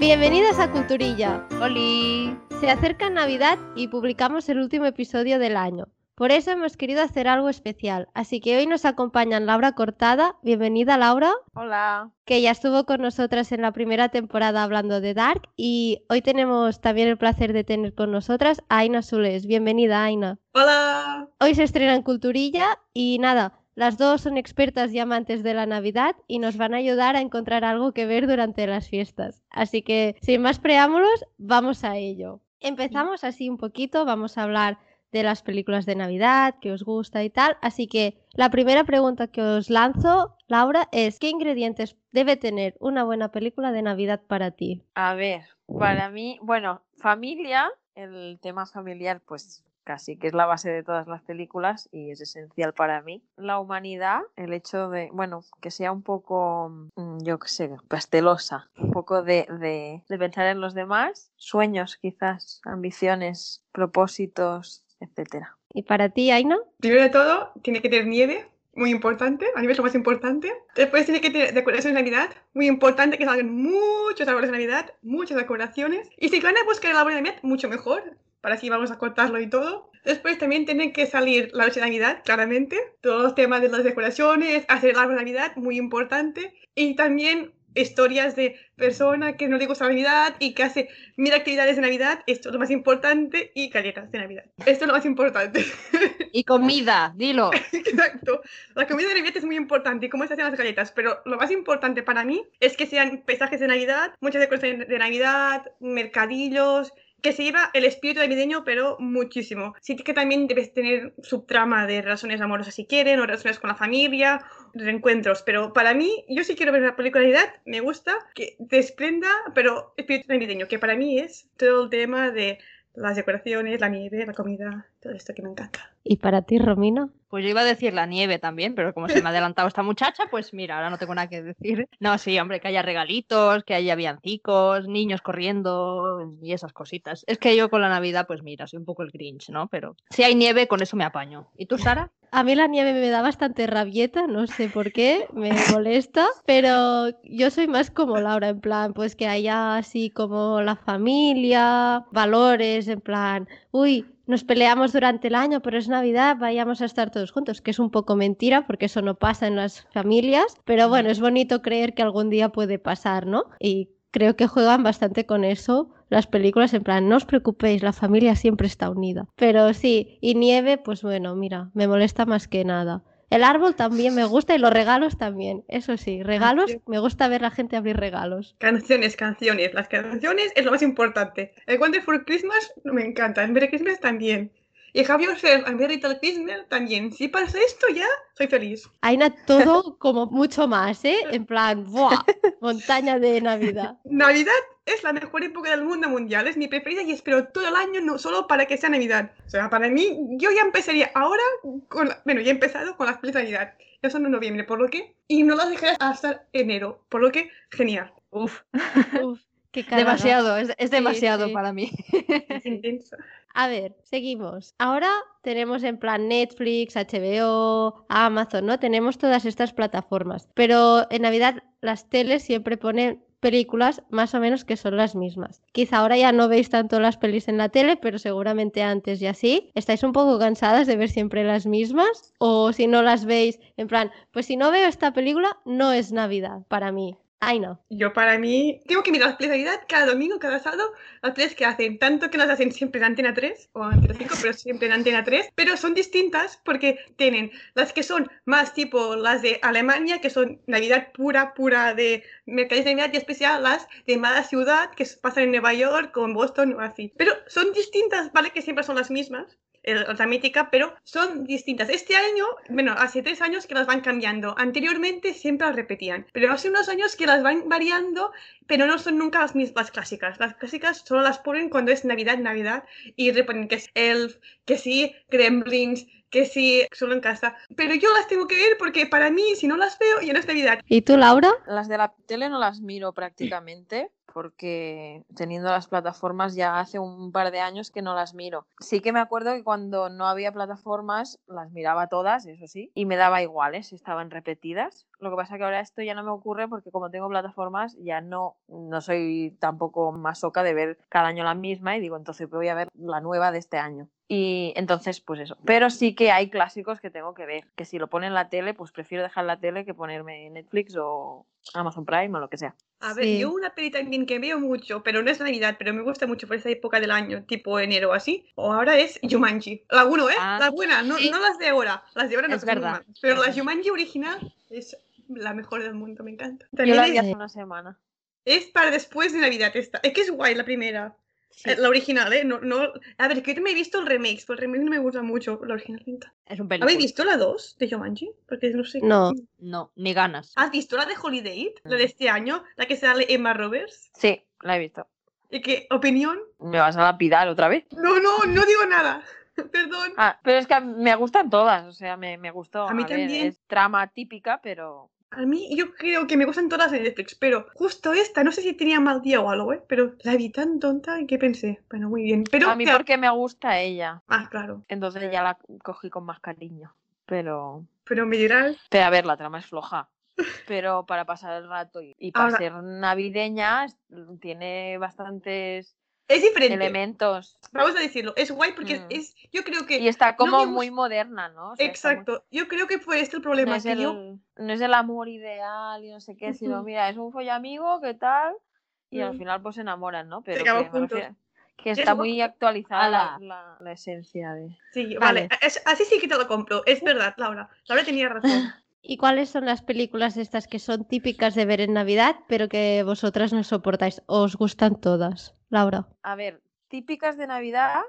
Bienvenidos a Culturilla. ¡Holi! Se acerca Navidad y publicamos el último episodio del año. Por eso hemos querido hacer algo especial. Así que hoy nos acompañan Laura Cortada. Bienvenida, Laura. Hola. Que ya estuvo con nosotras en la primera temporada hablando de Dark. Y hoy tenemos también el placer de tener con nosotras a Aina Sules. Bienvenida, Aina. Hola. Hoy se estrena en Culturilla y nada. Las dos son expertas y amantes de la Navidad y nos van a ayudar a encontrar algo que ver durante las fiestas. Así que, sin más preámbulos, vamos a ello. Empezamos así un poquito, vamos a hablar de las películas de Navidad, que os gusta y tal. Así que la primera pregunta que os lanzo, Laura, es ¿qué ingredientes debe tener una buena película de Navidad para ti? A ver, para mí, bueno, familia, el tema familiar, pues casi que es la base de todas las películas y es esencial para mí. La humanidad, el hecho de, bueno, que sea un poco, mm, yo qué sé, pastelosa, un poco de, de, de pensar en los demás, sueños quizás, ambiciones, propósitos, etcétera. ¿Y para ti, Aina? Primero de todo, tiene que tener nieve, muy importante, a es lo más importante. Después tiene que tener decoración de Navidad, muy importante que salgan muchos árboles de Navidad, muchas decoraciones. Y si van a buscar el árbol de Navidad, mucho mejor, para así vamos a cortarlo y todo. Después también tienen que salir la noche de Navidad, claramente. Todos los temas de las decoraciones, hacer el árbol de Navidad, muy importante. Y también historias de persona que no le gusta la Navidad y que hace mil actividades de Navidad, esto es lo más importante, y galletas de Navidad. Esto es lo más importante. Y comida, dilo. Exacto. La comida de Navidad es muy importante y cómo se hacen las galletas, pero lo más importante para mí es que sean paisajes de Navidad, muchas decoraciones de Navidad, mercadillos, que se lleva el espíritu navideño, pero muchísimo. Sí que también debes tener su trama de relaciones amorosas si quieren, o relaciones con la familia, reencuentros, pero para mí, yo sí quiero ver una película de me gusta que desprenda, pero espíritu navideño, que para mí es todo el tema de las decoraciones, la nieve, la comida, todo esto que me encanta. ¿Y para ti, Romina? Pues yo iba a decir la nieve también, pero como se me ha adelantado esta muchacha, pues mira, ahora no tengo nada que decir. No, sí, hombre, que haya regalitos, que haya villancicos, niños corriendo y esas cositas. Es que yo con la Navidad, pues mira, soy un poco el Grinch, ¿no? Pero si hay nieve, con eso me apaño. ¿Y tú, Sara? A mí la nieve me da bastante rabieta, no sé por qué, me molesta, pero yo soy más como Laura, en plan, pues que haya así como la familia, valores, en plan, uy, nos peleamos durante el año, pero es Navidad, vayamos a estar todos juntos, que es un poco mentira porque eso no pasa en las familias, pero bueno, es bonito creer que algún día puede pasar, ¿no? Y creo que juegan bastante con eso las películas, en plan, no os preocupéis, la familia siempre está unida. Pero sí, y nieve, pues bueno, mira, me molesta más que nada. El árbol también me gusta y los regalos también. Eso sí, regalos, me gusta ver la gente abrir regalos. Canciones, canciones. Las canciones es lo más importante. El Wonderful Christmas me encanta. El Merry Christmas también. Y Have Yourself a Merry Little Christmas también. Si pasa esto ya, soy feliz. Aina, todo como mucho más, ¿eh? En plan, ¡buah! Montaña de Navidad. Navidad es la mejor época del mundo mundial, es mi preferida y espero todo el año no solo para que sea Navidad. O sea, para mí, yo ya empezaría ahora, con la- bueno, ya he empezado con las películas de Navidad. Ya son en noviembre, por lo que, y no las dejaré hasta enero, por lo que, genial. Uf, Uf. Demasiado, es, es demasiado sí. para mí. Es intenso. A ver, seguimos. Ahora tenemos en plan Netflix, HBO, Amazon, ¿no? Tenemos todas estas plataformas. Pero en Navidad las teles siempre ponen películas más o menos que son las mismas. Quizá ahora ya no veis tanto las pelis en la tele, pero seguramente antes y así. ¿Estáis un poco cansadas de ver siempre las mismas? O si no las veis, en plan, pues si no veo esta película, no es Navidad para mí. Ay, no. Yo para mí, tengo que mirar las películas de Navidad cada domingo, cada sábado, las películas que hacen, tanto que las hacen siempre en Antena 3 o Antena 5, pero siempre en Antena 3, pero son distintas porque tienen las que son más tipo las de Alemania, que son Navidad pura, pura de mercadillos de Navidad y especial las de mala ciudad que pasan en Nueva York o en Boston o así. Pero son distintas, ¿vale? Que siempre son las mismas, la mítica, pero son distintas. Este año, bueno, hace tres años que las van cambiando. Anteriormente siempre las repetían, pero hace unos años que las van variando, pero no son nunca las mismas clásicas. Las clásicas solo las ponen cuando es Navidad, Navidad, y reponen que es Elf, que sí, Gremlins, que si solo en casa. Pero yo las tengo que ver porque para mí, si no las veo, ya no es Navidad. ¿Y tú, Laura? Las de la tele no las miro prácticamente porque teniendo las plataformas ya hace un par de años que no las miro. Sí que me acuerdo que cuando no había plataformas las miraba todas, eso sí, y me daba igual ¿eh? si estaban repetidas. Lo que pasa que ahora esto ya no me ocurre porque como tengo plataformas ya no, no soy tampoco masoca de ver cada año la misma y digo, entonces voy a ver la nueva de este año. Y entonces, pues eso. Pero sí que hay clásicos que tengo que ver. Que si lo pone en la tele, pues prefiero dejar la tele que ponerme Netflix o Amazon Prime o lo que sea. A ver, Sí. yo una peli también que veo mucho, pero no es Navidad, pero me gusta mucho por esa época del año, tipo enero o así, o ahora es Jumanji. La 1, ¿eh? Ah, la buena, no, sí. no las de ahora. Las de ahora no Es son verdad, Pero la. Jumanji original es la mejor del mundo, me encanta. Yo También la es, vi hace una semana. es para después de Navidad esta. Es que es guay la primera. Sí, Eh, La original, ¿eh? No, no... A ver, que yo me he visto el remake, pero el remake no me gusta mucho. La original encanta. es un ¿Habéis película. visto la 2 de Jumanji? Porque no sé. No. No, ni ganas. ¿Has visto la de Holiday? La de este año, la que sale Emma Roberts. Sí, la he visto. ¿Y qué opinión? ¿Me vas a lapidar otra vez? No, no, no digo nada. Perdón. Ah, pero es que me gustan todas, o sea, me, me gustó. A mí también. es trama típica, pero A mí yo creo que me gustan todas de Netflix, pero justo esta, no sé si tenía mal día o algo, ¿eh? Pero la vi tan tonta y que pensé, bueno, muy bien. Pero, a mí claro- porque me gusta ella. Ah, claro. Entonces ya la cogí con más cariño. Pero, Pero me dirás, pero a ver, la trama es floja. Pero para pasar el rato y, y para Ahora- ser navideña tiene bastantes es diferente. elementos. Vamos a decirlo, es guay porque es- Mm. es, yo creo que... Y está como muy moderna, ¿no? O sea, está muy- Exacto, yo creo que fue este el No problema, es, que yo... el, no es el amor ideal y no sé qué, sino mira, es un follamigo, ¿qué tal? Y al Mm. final pues se enamoran, ¿no? Pero que, está guay. muy actualizada la, Ala. la- la esencia de... Sí, Vale. vale, es- así sí que te lo compro, es verdad, Laura. Laura tenía razón. ¿Y cuáles son las películas estas que son típicas de ver en Navidad, pero que vosotras no soportáis? ¿O ¿Os gustan todas? Laura. A ver, típicas de Navidad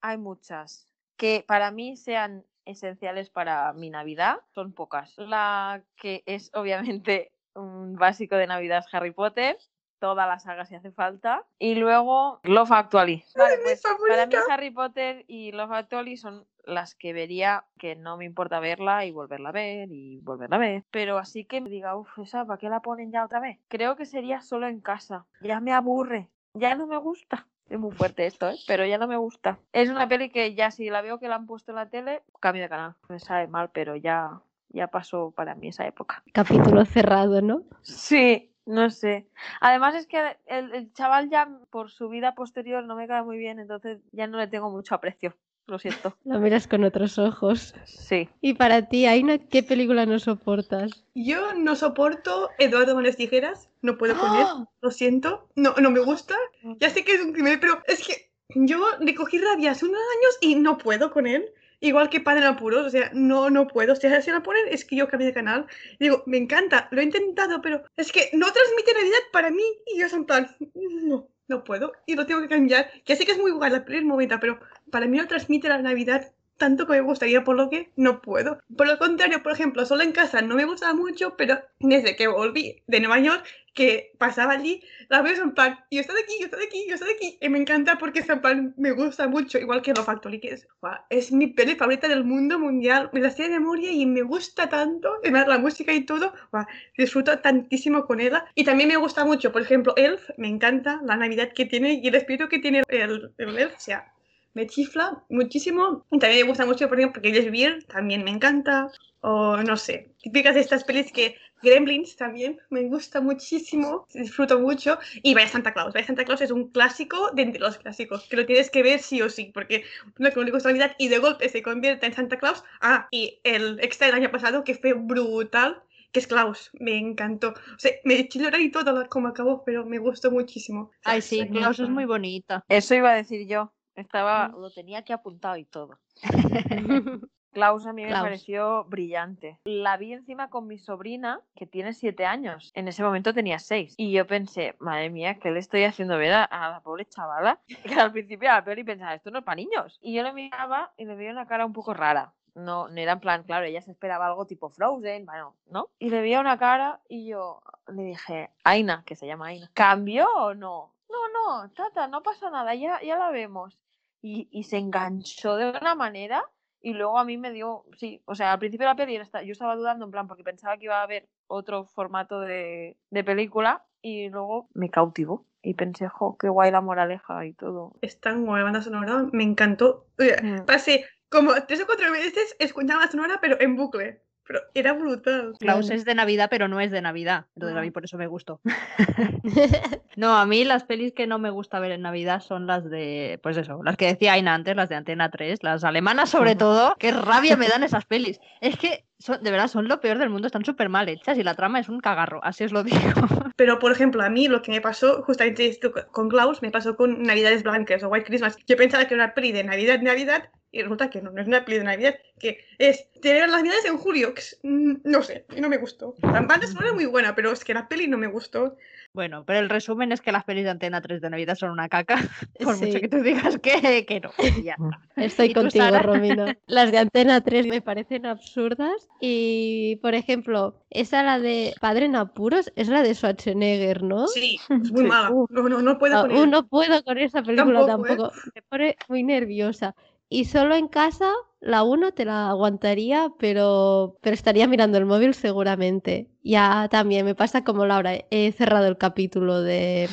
hay muchas. Que para mí sean esenciales para mi Navidad son pocas. La que es obviamente un básico de Navidad es Harry Potter. Toda la saga si hace falta. Y luego Love Actually. Vale, pues para mí. Harry Potter y Love Actually son las que vería que no me importa verla y volverla a ver y volverla a ver. Pero así que me diga, uff, esa, ¿para qué la ponen ya otra vez? Creo que sería solo en casa. Ya me aburre. Ya no me gusta. Es muy fuerte esto, ¿eh? Pero ya no me gusta. Es una peli que ya si la veo que la han puesto en la tele, cambio de canal. Me sabe mal, pero ya, ya pasó para mí esa época. Capítulo cerrado, ¿no? Sí, no sé. Además es que el, el chaval ya por su vida posterior no me cae muy bien, entonces ya no le tengo mucho aprecio. Lo siento. Lo miras con otros ojos. Sí. Y para ti, Aina, ¿qué película no soportas? Yo no soporto Eduardo Manos Tijeras, no puedo con él, ¡Ah! lo siento, no, no me gusta. Ya sé que es un crimen, pero es que yo le cogí rabia hace unos años y no puedo con él. Igual que Padre en Apuros, o sea, no, no puedo. O sea, si la ponen, es que yo cambié de canal. Y digo, me encanta, lo he intentado, pero es que no transmite Navidad para mí. Y yo soy en plan, no, no puedo. Y lo tengo que cambiar. Ya sé que es muy guay la es momento, pero para mí no transmite la Navidad tanto que me gustaría, por lo que no puedo. Por lo contrario, por ejemplo, solo en casa no me gustaba mucho, pero desde que volví de Nueva York, que pasaba allí, la veo en plan, yo estoy aquí, yo estoy aquí, yo estoy aquí, y me encanta porque ese plan me gusta mucho, igual que Lo Factory, que es, guau, es mi peli favorita del mundo mundial, me la sé de memoria y me gusta tanto, además la música y todo, guau, disfruto tantísimo con ella, y también me gusta mucho, por ejemplo, Elf, me encanta la Navidad que tiene y el espíritu que tiene el, el Elf, o sea, me chifla muchísimo. Y también me gusta mucho, por ejemplo, porque Beer también me encanta. O no sé, típicas de estas pelis que Gremlins también me gusta muchísimo, disfruto mucho. Y Vaya Santa Claus. Vaya Santa Claus es un clásico de entre los clásicos, que lo tienes que ver sí o sí, porque no que no le gusta Navidad y de golpe se convierte en Santa Claus. Ah, y el extra del año pasado que fue brutal. Que es Klaus, me encantó. O sea, me llorar y todo como acabó, pero me gustó muchísimo. Ay, sí, Klaus es muy bonita. Eso iba a decir yo. Estaba, lo tenía aquí apuntado y todo. Klaus a mí me Klaus. pareció brillante. La vi encima con mi sobrina, que tiene siete años. En ese momento tenía seis. Y yo pensé, madre mía, ¿qué le estoy haciendo ver a, la pobre chavala? Que al principio de la peli pensaba, esto no es para niños. Y yo le miraba y le veía una cara un poco rara. No, no era en plan, claro, ella se esperaba algo tipo Frozen, bueno, ¿no? Y le veía una cara y yo le dije, Aina, que se llama Aina, ¿cambió o no? No, no, tata, no pasa nada, ya, ya la vemos. Y, y se enganchó de una manera y luego a mí me dio, sí, o sea, al principio de la peli yo estaba dudando en plan porque pensaba que iba a haber otro formato de, de película y luego me cautivó y pensé, jo, qué guay la moraleja y todo. Es tan guay la banda sonora, me encantó. Mm. Pasé como tres o cuatro veces escuchando la sonora, pero en bucle. Pero era brutal. Klaus es de Navidad, pero no es de Navidad. Entonces a mí por eso me gustó. no, a mí las pelis que no me gusta ver en Navidad son las de, pues eso, las que decía Aina antes, las de Antena 3, las alemanas sobre todo. Qué rabia me dan esas pelis. Es que son, de verdad son lo peor del mundo, están súper mal hechas y la trama es un cagarro, así os lo digo. Pero, por ejemplo, a mí lo que me pasó, justamente esto con Klaus, me pasó con Navidades Blancas o White Christmas. Yo pensaba que era una peli de Navidad, Navidad, y resulta que no, no es una peli de Navidad, que es tener las Navidades en julio, que mm, no sé, no me gustó. La banda sonora es muy buena, pero es que la peli no me gustó. Bueno, pero el resumen es que las pelis de Antena 3 de Navidad son una caca, por mucho que tú digas que, que no. Ya Estoy contigo, Romina. Las de Antena 3 me parecen absurdas y, por ejemplo, esa la de Padre en apuros es la de Schwarzenegger, ¿no? Sí, es muy mala. No, no, no puedo con No puedo con esa película tampoco. ¿eh? Me pone muy nerviosa. Y solo en casa, la 1 te la aguantaría, pero, pero estaría mirando el móvil seguramente. Ya también me pasa como Laura, he cerrado el capítulo de,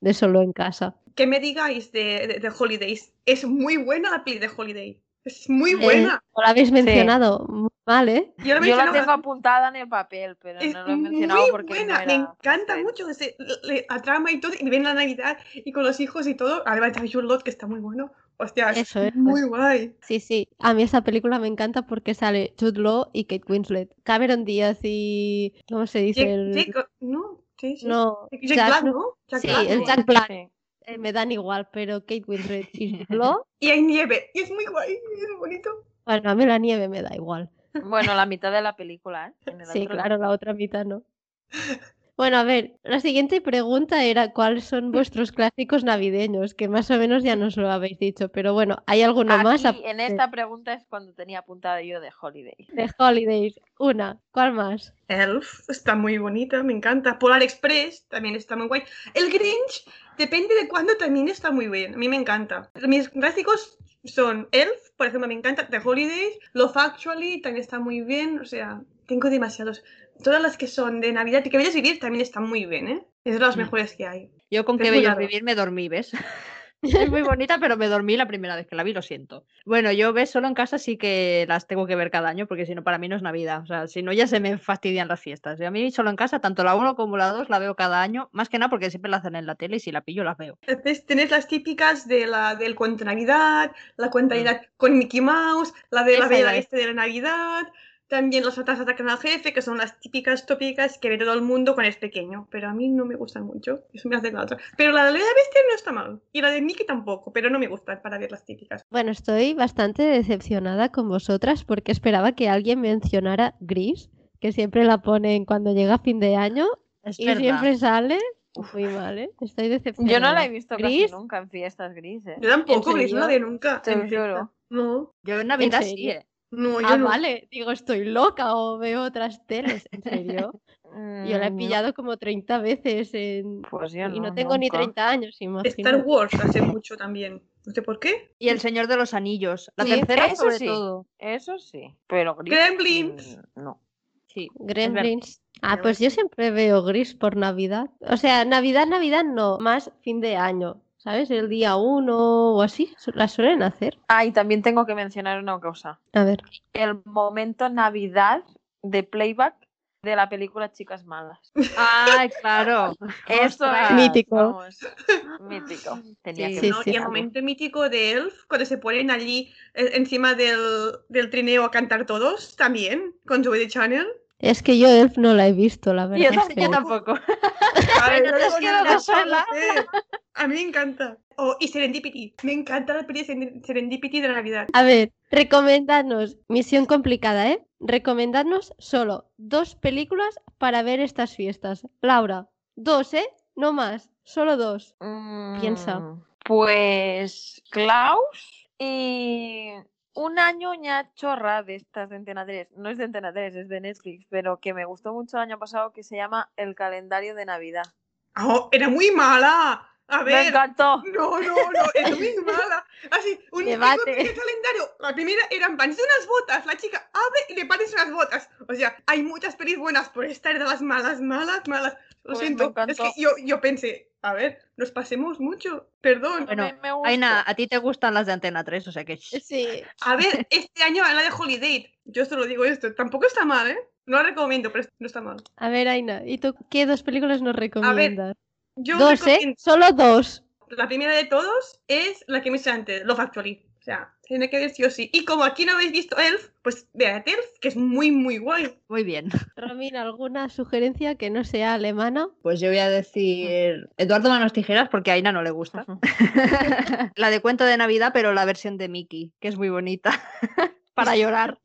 de solo en casa. ¿Qué me digáis de, de, Holidays? Es muy buena la peli de Holiday. Es muy eh, buena. lo habéis mencionado muy mal, ¿eh? Yo, la tengo apuntada en el papel, pero no lo he mencionado muy porque buena. Me encanta mucho ese, la trama y todo. Y viene la Navidad y con los hijos y todo. Además, hay Lot, que está muy bueno. Hostia, Eso es muy guay. Sí, sí. A mí esa película me encanta porque sale Jude Law y Kate Winslet. Cameron Díaz y. ¿Cómo se dice? el... no, sí, sí. No, Jack, Black, ¿no? sí, el Jack Black. Eh, me dan igual, pero Kate Winslet y Law. y hay nieve. Y es muy guay, es bonito. Bueno, a mí la nieve me da igual. Bueno, la mitad de la película, ¿eh? sí, claro, la otra mitad no. Bueno, a ver, la siguiente pregunta era cuáles son vuestros clásicos navideños, que más o menos ya nos lo habéis dicho, pero bueno, ¿hay alguno más? En esta pregunta es cuando tenía apuntada yo de Holidays. De Holidays, una, ¿cuál más? Elf, está muy bonita, me encanta. Polar Express también está muy guay. El Grinch, depende de cuándo también está muy bien, a mí me encanta. Mis clásicos son Elf, por ejemplo, me encanta. The Holidays, Love Actually también está muy bien, o sea, tengo demasiados todas las que son de Navidad y que Bellas Vivir también están muy bien, ¿eh? Es de las mm. mejores que hay. Yo con que Bellas Vivir me dormí, ¿ves? es muy bonita, pero me dormí la primera vez que la vi, lo siento. Bueno, yo ves solo en casa sí que las tengo que ver cada año, porque si no, para mí no es Navidad. O sea, si no, ya se me fastidian las fiestas. Y a mí solo en casa, tanto la 1 como la 2 la veo cada año, más que nada porque siempre la hacen en la tele y si la pillo las veo. Entonces, tenés las típicas de la, del cuento de Navidad, la cuenta de mm. Navidad con Mickey Mouse, la de la Bella Este de la Navidad, también los otras atacan al jefe, que son las típicas tópicas que ve todo el mundo cuando es pequeño. Pero a mí no me gustan mucho. Eso me hace la otra. Pero la de la bestia no está mal. Y la de Mickey tampoco, pero no me gustan para ver las típicas. Bueno, estoy bastante decepcionada con vosotras porque esperaba que alguien mencionara Gris, que siempre la ponen cuando llega fin de año. y siempre sale muy mal, ¿eh? Estoy decepcionada. Yo no la he visto casi nunca en fiestas grises. Yo tampoco, Gris no la de nunca. Te lo No. Yo en Navidad sí, ¿eh? No, ah, yo vale. Digo, estoy loca o veo otras teles. ¿En serio? yo la he mm, pillado como 30 veces en... Pues y no, tengo ni 30 años, Star Wars hace mucho también. No sé por qué. Y El Señor de los Anillos. La tercera sobre sí. todo. Eso sí. Pero Gremlins. Mm, no. Sí. Gremlins. Ah, pues yo siempre veo gris por Navidad. O sea, Navidad, Navidad no. Más fin de año. ¿Sabes? El día uno o así, la suelen hacer. Ah, y también tengo que mencionar una cosa. A ver. El momento Navidad de playback de la película Chicas Malas. Ah, claro. Eso es mítico. mítico. Tenía que y el momento mítico de Elf, cuando se ponen allí eh, encima del, del trineo a cantar todos, también, con Joey de Channel. Es que yo Elf no la he visto, la verdad. Yo, tampoco. A ver, no sola. A mí me encanta. Oh, y Serendipity. Me encanta la peli Serendipity de Navidad. A ver, recomendadnos, misión complicada, ¿eh? Recomendadnos solo dos películas para ver estas fiestas. Laura, dos, ¿eh? No más, solo dos. Piensa. Mm, pues Klaus y una ñoña chorra de estas de Antena 3, no es de Antena 3, es de Netflix, pero que me gustó mucho el año pasado, que se llama El calendario de Navidad. Oh, era muy mala. A Me ver. encantó. No, no, no, es muy mala. Así, un Debate. el calendario. La primera eran pan de unas botas. La chica abre y le pones unas botas. O sea, hay muchas pelis buenas por estar de las malas, malas, malas. Lo Pues me siento. Es que yo, yo pensé, a ver, nos pasemos mucho. Perdón. Bueno, me, me. Aina, a ti te gustan las de Antena 3, o sea que... Sí. A ver, este año la de Holiday. Yo solo digo esto. Tampoco está mal, ¿eh? No la recomiendo, pero no está mal. A ver, Aina, ¿y tú qué dos películas nos recomiendas? Yo Dos, ¿eh? Solo dos. La primera de todos es la que me hice antes, Love Actually. O sea, tiene que ver sí o sí. Y como aquí no habéis visto Elf, pues vean Elf, que es muy, muy guay. Muy bien. Romina, ¿alguna sugerencia que no sea alemana? Pues yo voy a decir Eduardo Manos Tijeras porque a Aina no le gusta. la de cuento de Navidad, pero la versión de Mickey, que es muy bonita. Para llorar.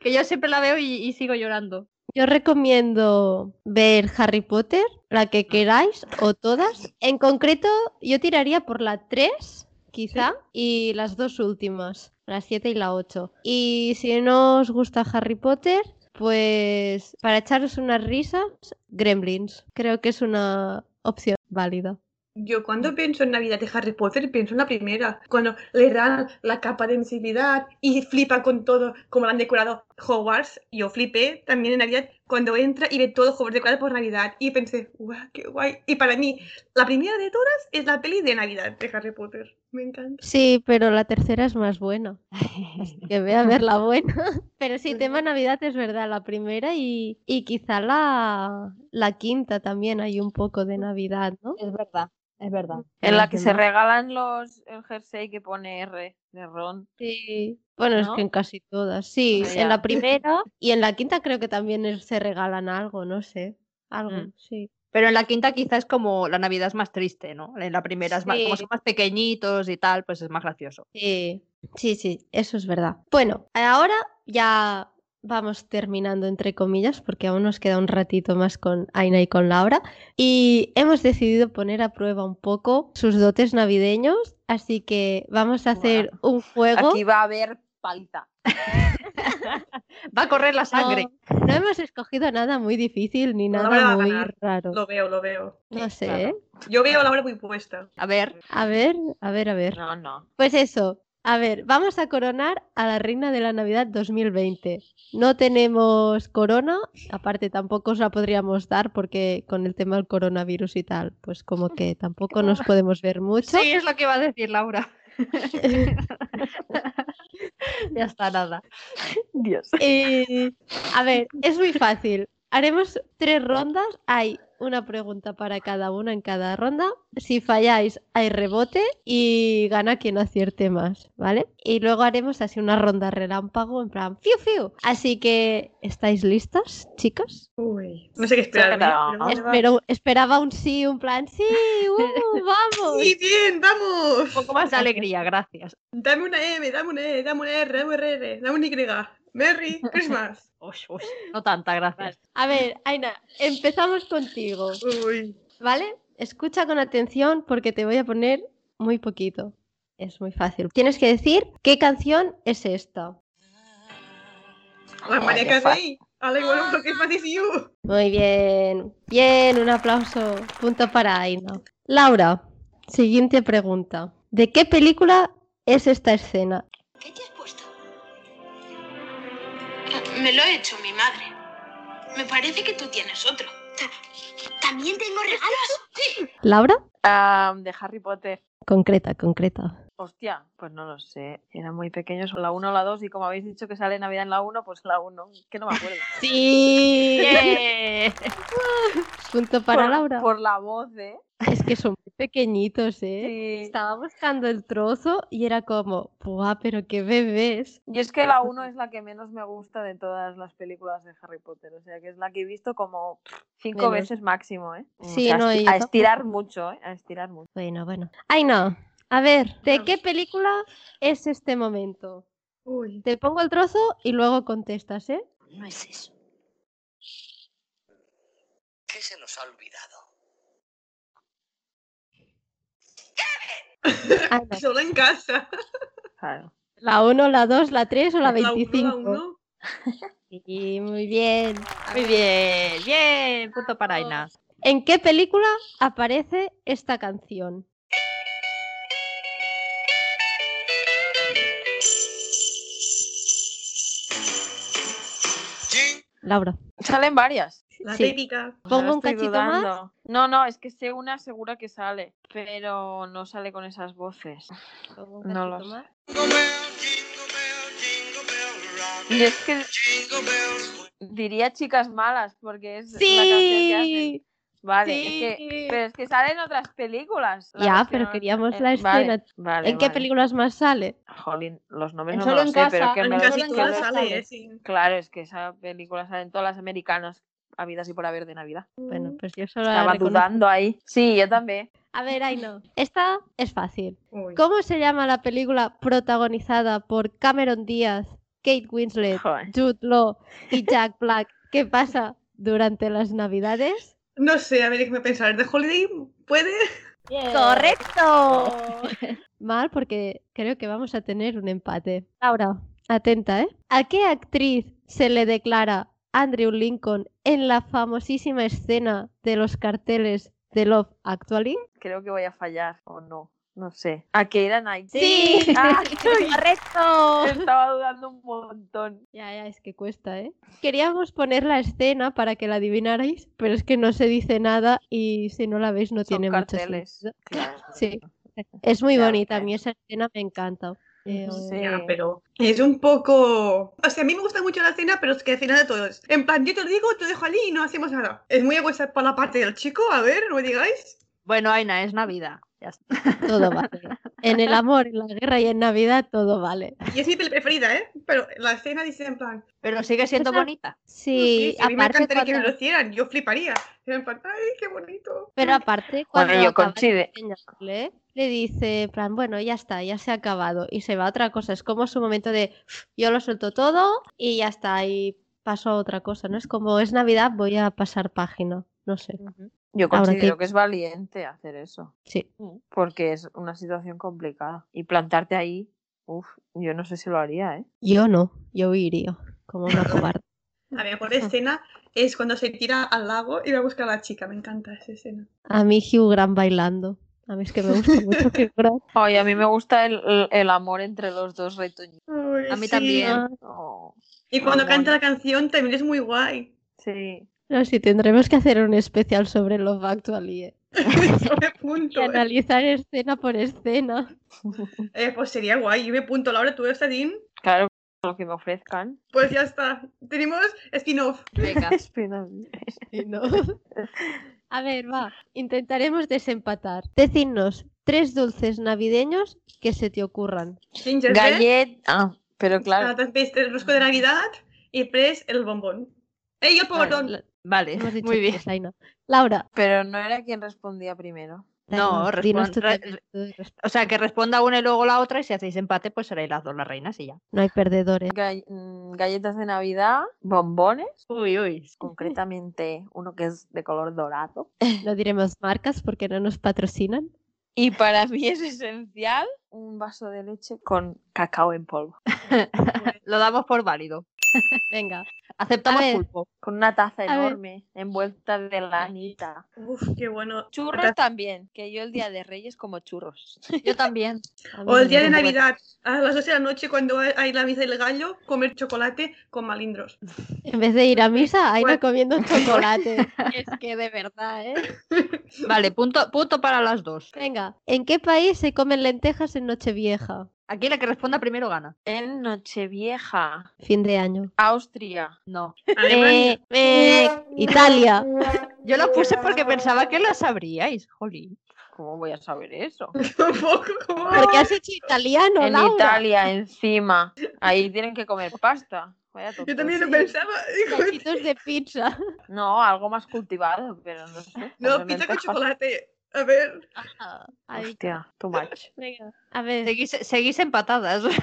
que yo siempre la veo y, y sigo llorando. Yo recomiendo ver Harry Potter, la que queráis, o todas. En concreto, yo tiraría por la 3, quizá, y las dos últimas, la 7 y la 8. Y si no os gusta Harry Potter, pues para echaros unas risas, Gremlins. Creo que es una opción válida. Yo cuando pienso en Navidad de Harry Potter, pienso en la primera. Cuando le dan la capa de invisibilidad y flipa con todo, como lo han decorado Hogwarts. Yo flipé también en Navidad cuando entra y ve todo Hogwarts decorado por Navidad. Y pensé, guau, qué guay. Y para mí, la primera de todas es la peli de Navidad de Harry Potter. Me encanta. Sí, pero la tercera es más buena. Que voy a ver la buena. Pero sí, tema Navidad es verdad, la primera y, y quizá la, la quinta también hay un poco de Navidad, ¿no? Es verdad, es verdad. En la que se regalan los el jersey que pone R de Ron. Sí. Bueno, es que en casi todas. Sí, Ah, en la primera y en la quinta creo que también es- se regalan algo, no sé. Algo, Mm. sí. Pero en la quinta quizá es como la Navidad es más triste, ¿no? En la primera es más, como son más pequeñitos y tal, pues es más gracioso. Sí, sí, sí, eso es verdad. Bueno, ahora ya vamos terminando entre comillas porque aún nos queda un ratito más con Aina y con Laura y hemos decidido poner a prueba un poco sus dotes navideños, así que vamos a hacer un juego. Aquí va a haber palta. Va a correr la sangre. No, no hemos escogido nada muy difícil ni nada muy raro. Lo veo, lo veo. No sé. claro. Yo veo a Laura muy puesta. A ver, A ver, a ver, a ver. No, no. Pues eso, a ver, vamos a coronar a la reina de la Navidad 2020. No tenemos corona, aparte tampoco os la podríamos dar porque con el tema del coronavirus y tal, pues como que tampoco nos podemos ver mucho. sí, es lo que va a decir Laura. ya está, nada. Dios. Eh, a ver, es muy fácil. Haremos tres rondas. Hay una pregunta para cada una en cada ronda. Si falláis, hay rebote y gana quien acierte más, ¿vale? Y luego haremos así una ronda relámpago en plan fiu fiu. Así que, ¿estáis listas, chicas? Uy, no sé qué esperar. Espero, esperaba un sí, un plan sí, uh, vamos. Sí, bien, Un vamos. poco más de alegría, gracias. Dame una M, dame una E, dame una R, dame una R, dame una Y. Merry Christmas. Uy, uy, no tanta, gracias. A ver, Aina, empezamos contigo. Uy. ¿Vale? Escucha con atención porque te voy a poner muy poquito. Es muy fácil. Tienes que decir qué canción es esta. La Ay, María Carey. You. Muy bien. Bien, un aplauso. Punto para Aina. Laura, siguiente pregunta. ¿De qué película es esta escena? ¿Qué te has puesto? Me lo ha hecho mi madre. Me parece que tú tienes otro. ¿También tengo regalos? ¿Laura? Ah, de Harry Potter. Concreta, concreta. Hostia, pues no lo sé. Eran muy pequeños, la 1 o la 2, y como habéis dicho que sale Navidad en la 1, pues la 1. Que no me acuerdo. Sí. Punto para por, Laura. Por la voz, ¿eh? Es que son muy pequeñitos, ¿eh? Sí. Estaba buscando el trozo y era como, ¡buah, pero qué bebés! Y es que la 1 es la que menos me gusta de todas las películas de Harry Potter. O sea, que es la que he visto como cinco Menos. veces máximo, ¿eh? O Sí, sea, no, esti- yo a estirar mucho, ¿eh? A estirar mucho. Bueno, bueno. Ay, no. A ver, ¿de qué película es este momento? Uy. Te pongo el trozo y luego contestas, ¿eh? No es eso. ¿Qué se nos ha olvidado? Ah, no. Solo en casa. Claro. La 1, la 2, la 3 o la La uno, 25. la uno. Sí, muy bien. Muy bien, bien, punto para Aina. ¿En qué película aparece esta canción? Laura. Salen varias. La Sí. típica. Pongo un cachito más. dudando. No, no, es que sé una segura que sale, pero no sale con esas voces. Pongo un No lo sé. más. Y es que diría chicas malas, porque es la canción que hacen. Sí. Vale, es que, Sí. pero es que salen otras películas. la Ya, pero queríamos eh, la vale, escena. vale, ¿En qué películas más sale? Jolín, los nombres En no los en sé, pero que En me casi en todas sale, sale. eh, sí. Claro, es que esa película salen todas las americanas habidas y por haber de Navidad. Bueno, pues yo solo Estaba dudando ahí. Sí, yo también. A ver, ahí no. Esta es fácil. Uy. ¿Cómo se llama la película protagonizada por Cameron Díaz, Kate Winslet, Joder. Jude Law y Jack Black? ¿Qué pasa durante las Navidades? No sé, a ver, déjame pensar. ¿The Holiday puede? ¡Correcto! Mal, porque creo que vamos a tener un empate. Laura, atenta, ¿eh? ¿A qué actriz se le declara Andrew Lincoln en la famosísima escena de los carteles de Love Actually? Creo que voy a fallar o no. No sé. ¿A Keira Knight? ¡Sí! Ah, ¡Correcto! estaba dudando un montón. Ya, ya, es que cuesta, ¿eh? Queríamos poner la escena para que la adivinarais, pero es que no se dice nada y si no la veis no Son tiene mucho carteles. sentido. Claro. Sí. Es muy Ya, bonita, a ok. mí esa escena me encanta. Eh, Sí. Ya, pero es un poco... O sea, a mí me gusta mucho la cena, pero es que al final de todo es... En plan, yo te lo digo, te dejo allí y no hacemos nada. Es muy egoísta por la parte del chico, a ver, no me digáis. Bueno, Aina, es Navidad. Ya está. Todo vale. En el amor, en la guerra y en Navidad, todo vale. Y es mi peli preferida, ¿eh? Pero la escena dice en plan... Pero sigue siendo Esa- bonita. Sí, sí, a mí me aparte encantaría que me lo hicieran, yo fliparía. En plan, ay, qué bonito. Pero aparte, cuando Bueno, yo enseñarle, le dice, plan, bueno, ya está, ya se ha acabado. Y se va a otra cosa. Es como su momento de, yo lo suelto todo y ya está. Y paso a otra cosa, ¿no? Es como, es Navidad, voy a pasar página. No sé. Yo considero que- que es valiente hacer eso. Sí. Porque es una situación complicada. Y plantarte ahí, uff, yo no sé si lo haría, ¿eh? Yo no, yo iría como una cobarde. La mejor escena es cuando se tira al lago y va a buscar a la chica. Me encanta esa escena. A mí Hugh Grant bailando. A mí es que me gusta mucho Hugh Grant. Ay, a mí me gusta el, el- amor entre los dos retoñitos. Ay, A mí sí. también. Ah, Oh, Y cuando Amor. canta la canción también es muy guay. sí. No, sí, tendremos que hacer un especial sobre Love Actually. ¿eh? Sobre Y punto. ¿eh? analizar escena por escena. Eh, pues sería guay. Yo me punto, Laura, tú estás in. Claro, lo que me ofrezcan. Pues ya está. Tenemos spin-off. Venga. ¿no? A ver, va. Intentaremos desempatar. Decidnos tres dulces navideños que se te ocurran. Gingerbread, Gallet. Ah, pero claro. pastes, el rosco de Navidad y pres el bombón. ¡Ey, el pobrón! La- Vale, hemos dicho muy bien. Laura. Pero no era quien respondía primero. No, igual, dinos respon- tú re- también, tú resp- O sea, que responda una y luego la otra y si hacéis empate, pues seréis las dos las reinas y ya. No hay perdedores. Gall- mm, galletas de Navidad, bombones, Uy, uy. concretamente uno que es de color dorado. No diremos marcas porque no nos patrocinan. Y para mí es esencial un vaso de leche con cacao en polvo. Lo damos por válido. Venga. Aceptamos A ver. pulpo. Con una taza A ver. enorme envuelta de lanita. Uf, qué bueno. Churros también, que yo el día de Reyes como churros. Yo también. a O el día de. Navidad, a las 12 de la noche, cuando hay la misa del gallo, comer chocolate con malindros. En vez de ir a misa, Aina Bueno. comiendo chocolate. es que de verdad, ¿eh? Vale, punto, punto para las dos. Venga. ¿En qué país se comen lentejas en Nochevieja? Aquí la que responda primero gana. En Nochevieja, Fin de año. Austria. No. Alemania. Eh, eh, Italia. Yo lo puse porque pensaba que lo sabríais. Jolín. ¿Cómo voy a saber eso? Tampoco, ¿cómo? Porque has hecho italiano, en Laura. Italia, encima. Ahí tienen que comer pasta. Vaya Yo también lo pensaba. de pizza. No, algo más cultivado, pero no sé. No, pizza con chocolate. A ver. Ajá, ahí. Hostia, too much. Venga. A ver, Seguís, seguís empatadas.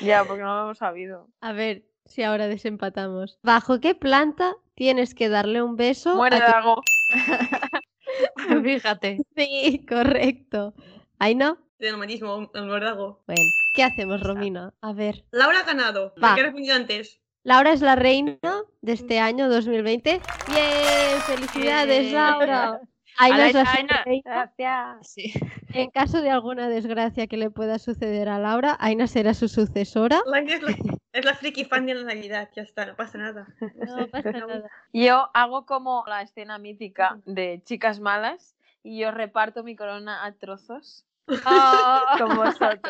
Ya, porque no lo hemos sabido. a ver si ahora desempatamos. ¿Bajo qué planta tienes que darle un beso? a Muere tu- algo. Fíjate. Sí, correcto. ¿Ahí no? De lo mismo, el muérdago. Bueno, ¿qué hacemos, Romina? A ver. Laura ha ganado. Va. Porque he respondido antes. Laura es la reina de este año 2020. ¡Bien! ¡Felicidades, Bien. Laura! Aina Aina. Gracias. Sí. En caso de alguna desgracia que le pueda suceder a Laura, Aina será su sucesora. La es la, es la friki fan de la Navidad, ya está, no pasa nada. No pasa nada. Yo hago como la escena mítica de chicas malas y yo reparto mi corona a trozos Ah, con vosotras.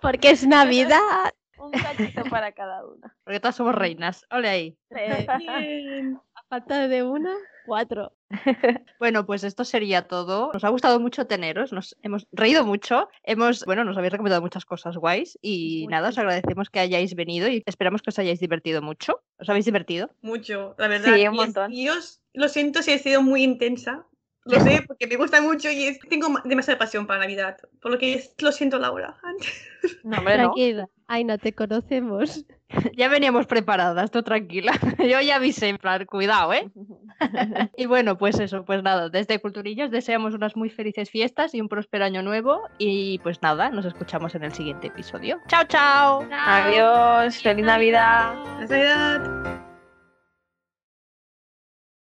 Porque es Navidad. Un cachito para cada una. porque todas somos reinas. Ole ahí. Bien. A falta de una, cuatro. Bueno, pues esto sería todo. Nos ha gustado mucho teneros, nos hemos reído mucho, hemos, bueno, nos habéis recomendado muchas cosas guays y nada, os agradecemos que hayáis venido y esperamos que os hayáis divertido mucho. ¿Os habéis divertido? Mucho, la verdad. Sí, un montón. Y os lo siento si he sido muy intensa. Lo sé, porque me gusta mucho y es- tengo ma- demasiada pasión para Navidad. Por lo que es- lo siento, Laura. No, hombre, no. Tranquila. Aina, te conocemos. Ya veníamos preparadas, tú tranquila. Yo ya avisé, en plan, cuidado, ¿eh? Y bueno, pues eso, pues nada, desde Culturillos deseamos unas muy felices fiestas y un próspero año nuevo y pues nada, nos escuchamos en el siguiente episodio. ¡Chao, chao! Adiós, feliz Navidad. ¡Feliz Navidad!